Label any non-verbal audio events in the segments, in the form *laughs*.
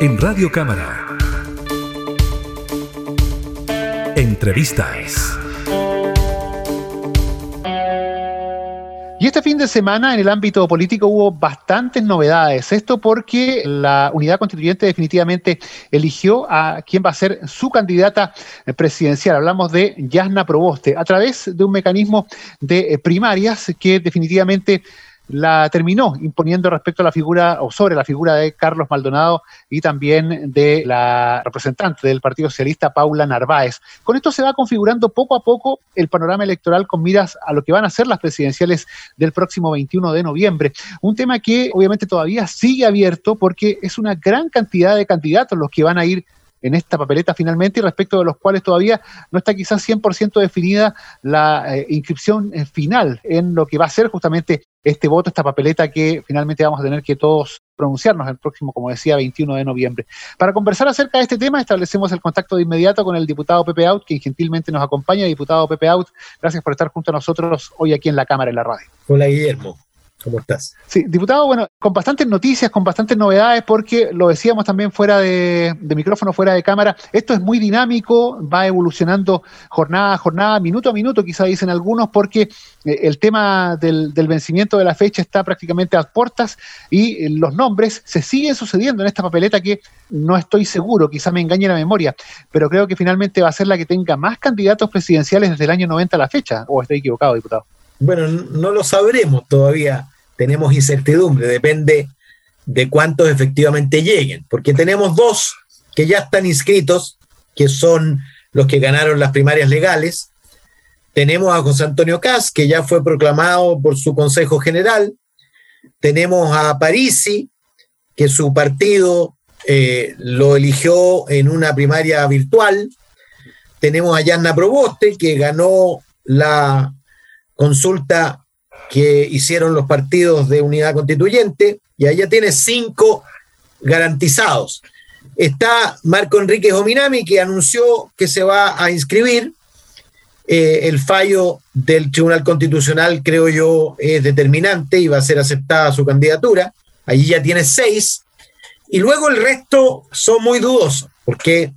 en Radio Cámara. Entrevistas. Y este fin de semana en el ámbito político hubo bastantes novedades. Esto porque la unidad constituyente definitivamente eligió a quien va a ser su candidata presidencial. Hablamos de Yasna Proboste a través de un mecanismo de primarias que definitivamente la terminó imponiendo respecto a la figura o sobre la figura de Carlos Maldonado y también de la representante del Partido Socialista, Paula Narváez. Con esto se va configurando poco a poco el panorama electoral con miras a lo que van a ser las presidenciales del próximo 21 de noviembre. Un tema que obviamente todavía sigue abierto porque es una gran cantidad de candidatos los que van a ir en esta papeleta finalmente y respecto de los cuales todavía no está quizás 100% definida la eh, inscripción eh, final en lo que va a ser justamente este voto, esta papeleta que finalmente vamos a tener que todos pronunciarnos el próximo, como decía, 21 de noviembre. Para conversar acerca de este tema, establecemos el contacto de inmediato con el diputado Pepe Out, quien gentilmente nos acompaña. Diputado Pepe Out, gracias por estar junto a nosotros hoy aquí en la Cámara, en la radio. Hola, Guillermo. ¿Cómo estás? Sí, diputado, bueno, con bastantes noticias, con bastantes novedades, porque lo decíamos también fuera de, micrófono, fuera de cámara, esto es muy dinámico, va evolucionando jornada a jornada, minuto a minuto, quizá dicen algunos, porque eh, el tema del, vencimiento de la fecha está prácticamente a puertas y eh, los nombres se siguen sucediendo en esta papeleta que no estoy seguro, quizá me engañe la memoria, pero creo que finalmente va a ser la que tenga más candidatos presidenciales desde el año 90 a la fecha, o estoy equivocado, diputado. Bueno, no lo sabremos todavía, tenemos incertidumbre, depende de cuántos efectivamente lleguen, porque tenemos dos que ya están inscritos, que son los que ganaron las primarias legales. Tenemos a José Antonio Cas, que ya fue proclamado por su Consejo General. Tenemos a Parisi, que su partido eh, lo eligió en una primaria virtual. Tenemos a Yanna Proboste, que ganó la consulta que hicieron los partidos de unidad constituyente, y allá tiene cinco garantizados. Está Marco Enrique Ominami, que anunció que se va a inscribir. Eh, el fallo del Tribunal Constitucional, creo yo, es determinante y va a ser aceptada su candidatura. Allí ya tiene seis. Y luego el resto son muy dudosos, porque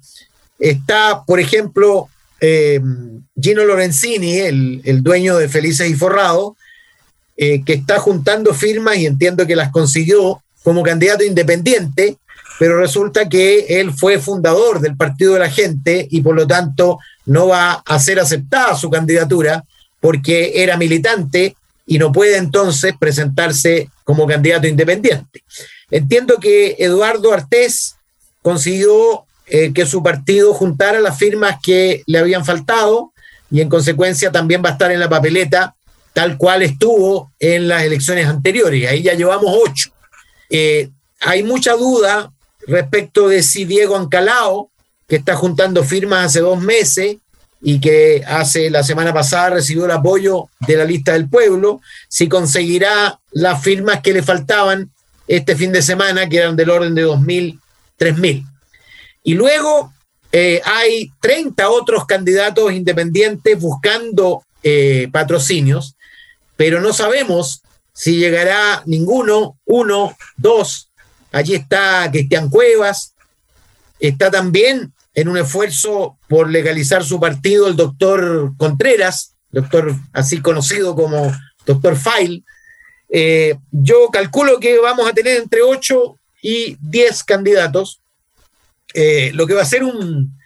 está, por ejemplo, eh, Gino Lorenzini, el, dueño de Felices y Forrado, eh, que está juntando firmas y entiendo que las consiguió como candidato independiente, pero resulta que él fue fundador del Partido de la Gente y por lo tanto no va a ser aceptada su candidatura porque era militante y no puede entonces presentarse como candidato independiente. Entiendo que Eduardo Artés consiguió eh, que su partido juntara las firmas que le habían faltado y en consecuencia también va a estar en la papeleta tal cual estuvo en las elecciones anteriores. Ahí ya llevamos ocho. Eh, hay mucha duda respecto de si Diego Ancalao, que está juntando firmas hace dos meses y que hace la semana pasada recibió el apoyo de la lista del pueblo, si conseguirá las firmas que le faltaban este fin de semana, que eran del orden de 2.000, 3.000. Y luego eh, hay 30 otros candidatos independientes buscando eh, patrocinios, pero no sabemos si llegará ninguno, uno, dos. Allí está Cristian Cuevas, está también en un esfuerzo por legalizar su partido el doctor Contreras, doctor así conocido como doctor File. Eh, yo calculo que vamos a tener entre 8 y 10 candidatos eh, lo que va a ser un,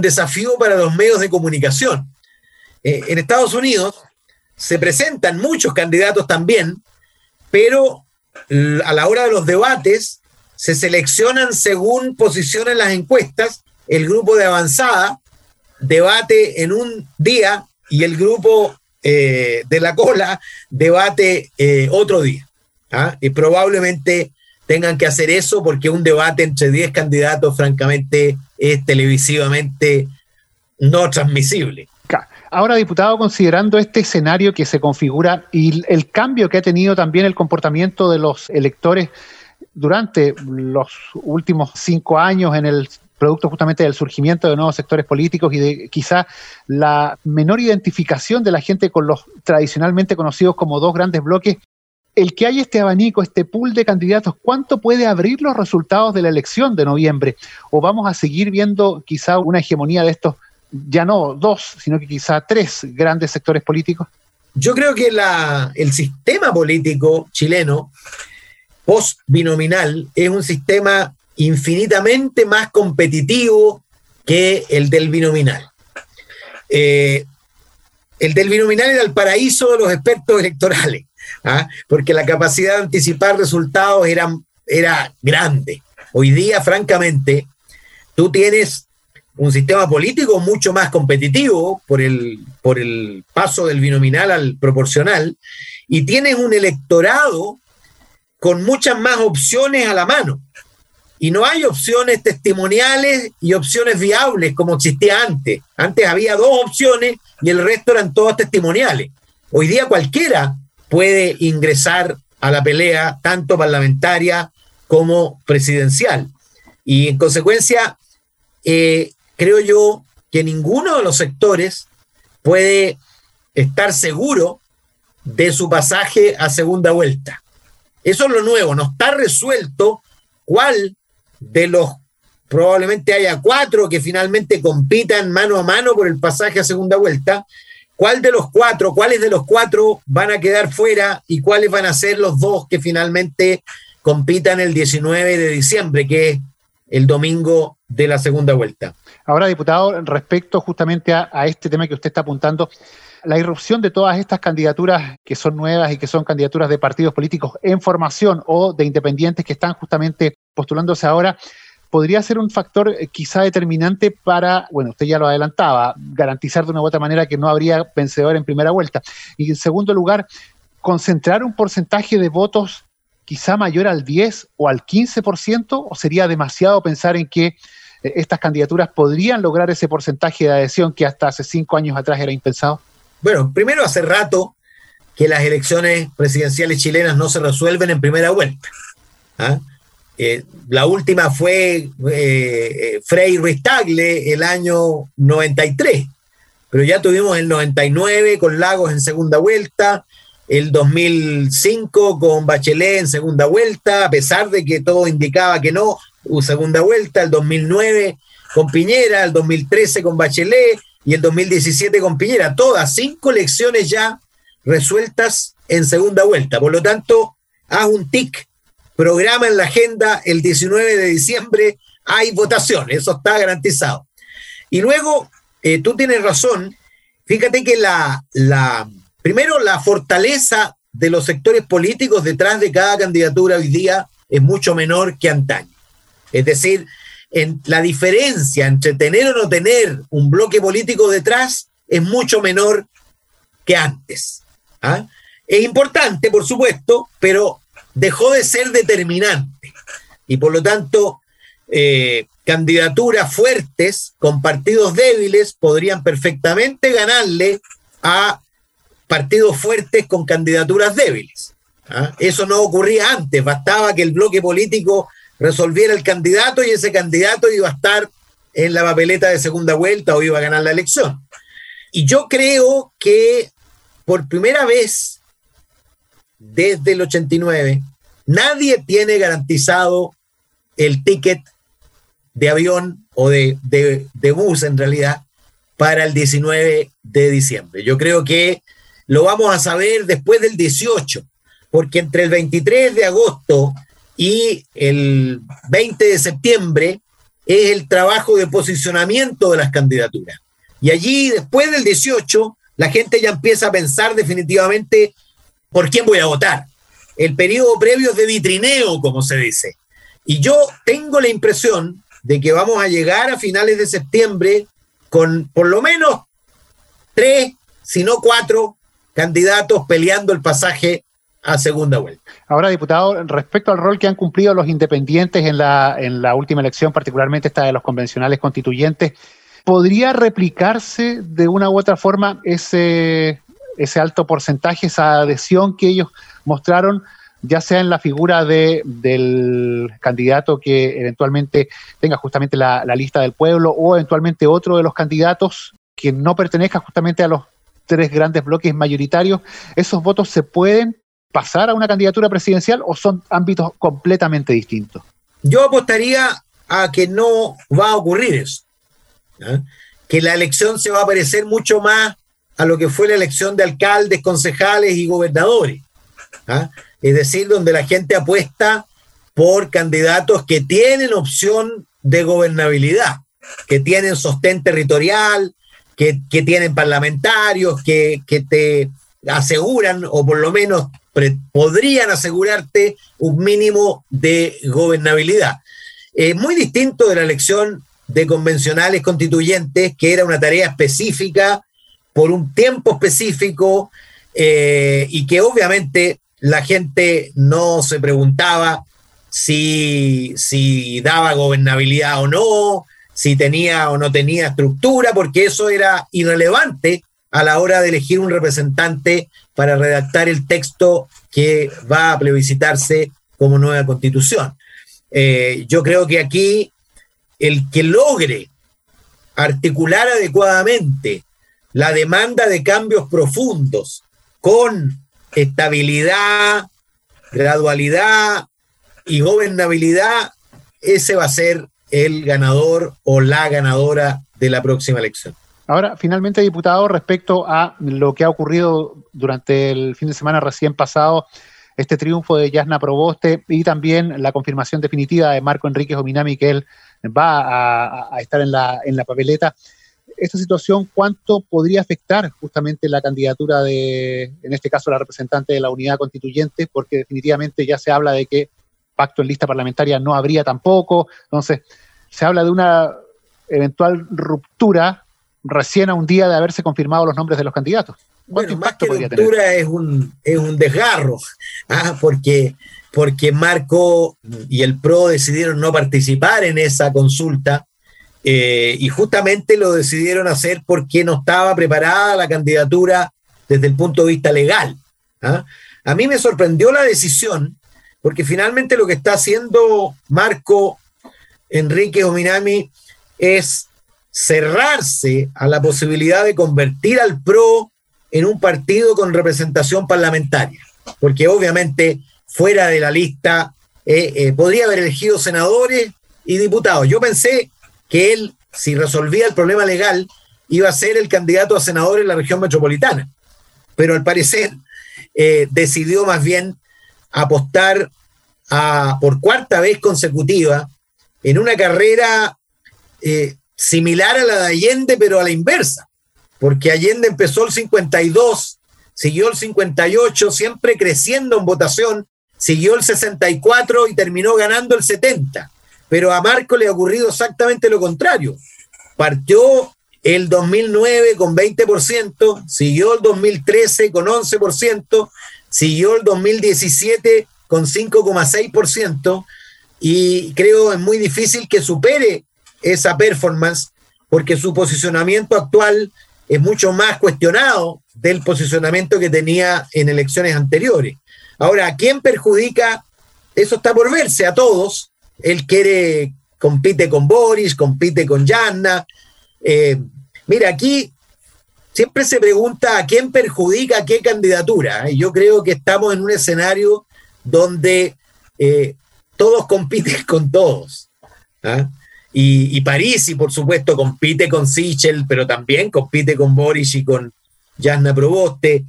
desafío para los medios de comunicación. Eh, en Estados Unidos se presentan muchos candidatos también, pero a la hora de los debates se seleccionan según posición en las encuestas. El grupo de avanzada debate en un día y el grupo eh, de la cola debate otro día. ¿ah? Y probablemente tengan que hacer eso porque un debate entre 10 candidatos, francamente, es televisivamente no transmisible. Ahora, diputado, considerando este escenario que se configura y el cambio que ha tenido también el comportamiento de los electores durante los últimos cinco años en el producto justamente del surgimiento de nuevos sectores políticos y de quizá la menor identificación de la gente con los tradicionalmente conocidos como dos grandes bloques, el que hay este abanico, este pool de candidatos, ¿cuánto puede abrir los resultados de la elección de noviembre? ¿O vamos a seguir viendo quizá una hegemonía de estos, ya no dos, sino que quizá tres grandes sectores políticos? Yo creo que el sistema político chileno post-binominal es un sistema infinitamente más competitivo que el del binominal. Eh, el del binominal era el paraíso de los expertos electorales, ¿ah? porque la capacidad de anticipar resultados era, era grande. Hoy día, francamente, tú tienes un sistema político mucho más competitivo por el, por el paso del binominal al proporcional y tienes un electorado con muchas más opciones a la mano. Y no hay opciones testimoniales y opciones viables como existía antes. Antes había dos opciones y el resto eran todas testimoniales. Hoy día cualquiera puede ingresar a la pelea, tanto parlamentaria como presidencial. Y en consecuencia, eh, creo yo que ninguno de los sectores puede estar seguro de su pasaje a segunda vuelta. Eso es lo nuevo, no está resuelto cuál de los, probablemente haya cuatro que finalmente compitan mano a mano por el pasaje a segunda vuelta, cuál de los cuatro, cuáles de los cuatro van a quedar fuera y cuáles van a ser los dos que finalmente compitan el 19 de diciembre, que es el domingo de la segunda vuelta. Ahora, diputado, respecto justamente a, a este tema que usted está apuntando, la irrupción de todas estas candidaturas que son nuevas y que son candidaturas de partidos políticos en formación o de independientes que están justamente postulándose ahora, podría ser un factor eh, quizá determinante para, bueno, usted ya lo adelantaba, garantizar de una u otra manera que no habría vencedor en primera vuelta. Y en segundo lugar, concentrar un porcentaje de votos quizá mayor al 10 o al 15%, o sería demasiado pensar en que eh, estas candidaturas podrían lograr ese porcentaje de adhesión que hasta hace cinco años atrás era impensado? Bueno, primero hace rato que las elecciones presidenciales chilenas no se resuelven en primera vuelta. ¿ah? La última fue eh, Frei Ruiz el año 93, pero ya tuvimos el 99 con Lagos en segunda vuelta, el 2005 con Bachelet en segunda vuelta, a pesar de que todo indicaba que no, segunda vuelta, el 2009 con Piñera, el 2013 con Bachelet, y el 2017 con Piñera. Todas cinco elecciones ya resueltas en segunda vuelta. Por lo tanto, haz un tic, programa en la agenda el 19 de diciembre, hay votación, eso está garantizado. Y luego, eh, tú tienes razón, fíjate que la, la, primero, la fortaleza de los sectores políticos detrás de cada candidatura hoy día es mucho menor que antaño. Es decir, en la diferencia entre tener o no tener un bloque político detrás es mucho menor que antes. ¿ah? Es importante, por supuesto, pero dejó de ser determinante. Y por lo tanto, eh, candidaturas fuertes con partidos débiles podrían perfectamente ganarle a partidos fuertes con candidaturas débiles. ¿ah? Eso no ocurría antes, bastaba que el bloque político resolviera el candidato y ese candidato iba a estar en la papeleta de segunda vuelta o iba a ganar la elección. Y yo creo que por primera vez desde el 89, nadie tiene garantizado el ticket de avión o de, de, bus en realidad para el 19 de diciembre. Yo creo que lo vamos a saber después del 18, porque entre el 23 de agosto y el 20 de septiembre es el trabajo de posicionamiento de las candidaturas. Y allí, después del 18, la gente ya empieza a pensar definitivamente por quién voy a votar. El periodo previo es de vitrineo, como se dice. Y yo tengo la impresión de que vamos a llegar a finales de septiembre con por lo menos tres, si no cuatro, candidatos peleando el pasaje a segunda vuelta. Ahora, diputado, respecto al rol que han cumplido los independientes en la, en la última elección, particularmente esta de los convencionales constituyentes, ¿podría replicarse de una u otra forma ese, ese alto porcentaje, esa adhesión que ellos mostraron, ya sea en la figura de, del candidato que eventualmente tenga justamente la, la lista del pueblo o eventualmente otro de los candidatos que no pertenezca justamente a los tres grandes bloques mayoritarios, esos votos se pueden pasar a una candidatura presidencial o son ámbitos completamente distintos? Yo apostaría a que no va a ocurrir eso. Que la elección se va a parecer mucho más a lo que fue la elección de alcaldes, concejales y gobernadores. Es decir, donde la gente apuesta por candidatos que tienen opción de gobernabilidad, que tienen sostén territorial, que, tienen parlamentarios, que, te aseguran, o por lo menos podrían asegurarte un mínimo de gobernabilidad. Es muy distinto de la elección de convencionales constituyentes, que era una tarea específica por un tiempo específico eh, y que obviamente la gente no se preguntaba si, si daba gobernabilidad o no, si tenía o no tenía estructura, porque eso era irrelevante a la hora de elegir un representante para redactar el texto que va a plebiscitarse como nueva constitución. Eh, yo creo que aquí el que logre articular adecuadamente la demanda de cambios profundos con estabilidad, gradualidad y gobernabilidad, ese va a ser el ganador o la ganadora de la próxima elección. Ahora, finalmente, diputado, respecto a lo que ha ocurrido durante el fin de semana recién pasado, este triunfo de Yasna Proboste y también la confirmación definitiva de Marco Enrique Ominami que él va a, estar en la, en la papeleta. Esta situación, ¿cuánto podría afectar justamente la candidatura de, en este caso, la representante de la unidad constituyente? Porque definitivamente ya se habla de que pacto en lista parlamentaria no habría tampoco. Entonces, se habla de una eventual ruptura recién a un día de haberse confirmado los nombres de los candidatos. Bueno, más que ruptura es un, es un desgarro, ¿ah? porque, porque Marco y el PRO decidieron no participar en esa consulta eh, y justamente lo decidieron hacer porque no estaba preparada la candidatura desde el punto de vista legal. ¿ah? A mí me sorprendió la decisión porque finalmente lo que está haciendo Marco Enrique Ominami es cerrarse a la posibilidad de convertir al PRO en un partido con representación parlamentaria, porque obviamente fuera de la lista eh, eh, podría haber elegido senadores y diputados. Yo pensé que él, si resolvía el problema legal, iba a ser el candidato a senador en la región metropolitana, pero al parecer eh, decidió más bien apostar a, por cuarta vez consecutiva en una carrera similar a la de Allende, pero a la inversa, porque Allende empezó el 52, siguió el 58, siempre creciendo en votación, siguió el 64 y terminó ganando el 70. Pero a Marco le ha ocurrido exactamente lo contrario. Partió el 2009 con 20%, siguió el 2013 con 11%, siguió el 2017 con 5,6% y creo es muy difícil que supere esa performance porque su posicionamiento actual es mucho más cuestionado del posicionamiento que tenía en elecciones anteriores. Ahora, ¿a quién perjudica? Eso está por verse a todos. Él quiere, compite con Boris, compite con Yanna. Eh, mira, aquí siempre se pregunta a quién perjudica qué candidatura. Y yo creo que estamos en un escenario donde eh, todos *laughs* compiten con todos. ¿ah? Y, París, y por supuesto, compite con Sichel, pero también compite con Boris y con Jasna Proboste.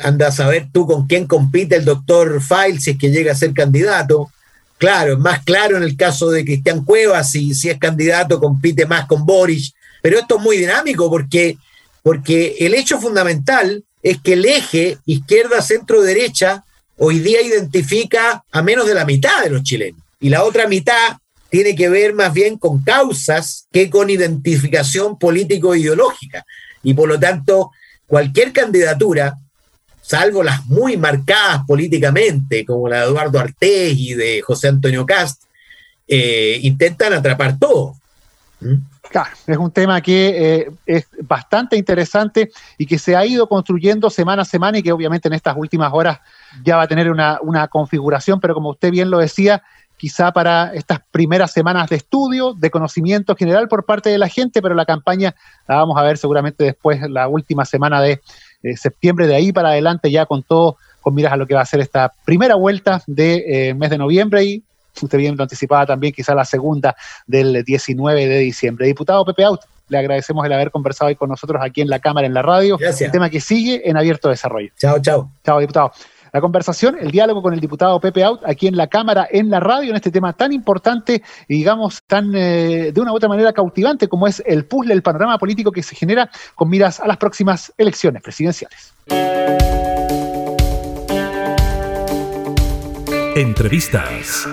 Anda a saber tú con quién compite el doctor File si es que llega a ser candidato. Claro, es más claro en el caso de Cristian Cuevas, si, si es candidato, compite más con Boris. Pero esto es muy dinámico porque, porque el hecho fundamental es que el eje izquierda-centro-derecha hoy día identifica a menos de la mitad de los chilenos. Y la otra mitad tiene que ver más bien con causas que con identificación político-ideológica. Y por lo tanto, cualquier candidatura, salvo las muy marcadas políticamente, como la de Eduardo Artés y de José Antonio Cast, eh, intentan atrapar todo. ¿Mm? Claro, es un tema que eh, es bastante interesante y que se ha ido construyendo semana a semana y que obviamente en estas últimas horas ya va a tener una, una configuración, pero como usted bien lo decía, quizá para estas primeras semanas de estudio, de conocimiento general por parte de la gente, pero la campaña la vamos a ver seguramente después, la última semana de septiembre, de ahí para adelante, ya con todo con miras a lo que va a ser esta primera vuelta del de, mes de noviembre y usted bien lo anticipaba también, quizá la segunda del 19 de diciembre. Diputado Pepe Out, le agradecemos el haber conversado hoy con nosotros aquí en la Cámara, en la radio. Gracias. El tema que sigue en abierto desarrollo. Chao, chao. Chao, diputado. La conversación, el diálogo con el diputado Pepe Out aquí en la Cámara, en la radio, en este tema tan importante y digamos tan eh, de una u otra manera cautivante como es el puzzle, el panorama político que se genera con miras a las próximas elecciones presidenciales. Entrevistas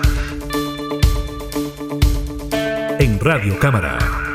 en Radio Cámara.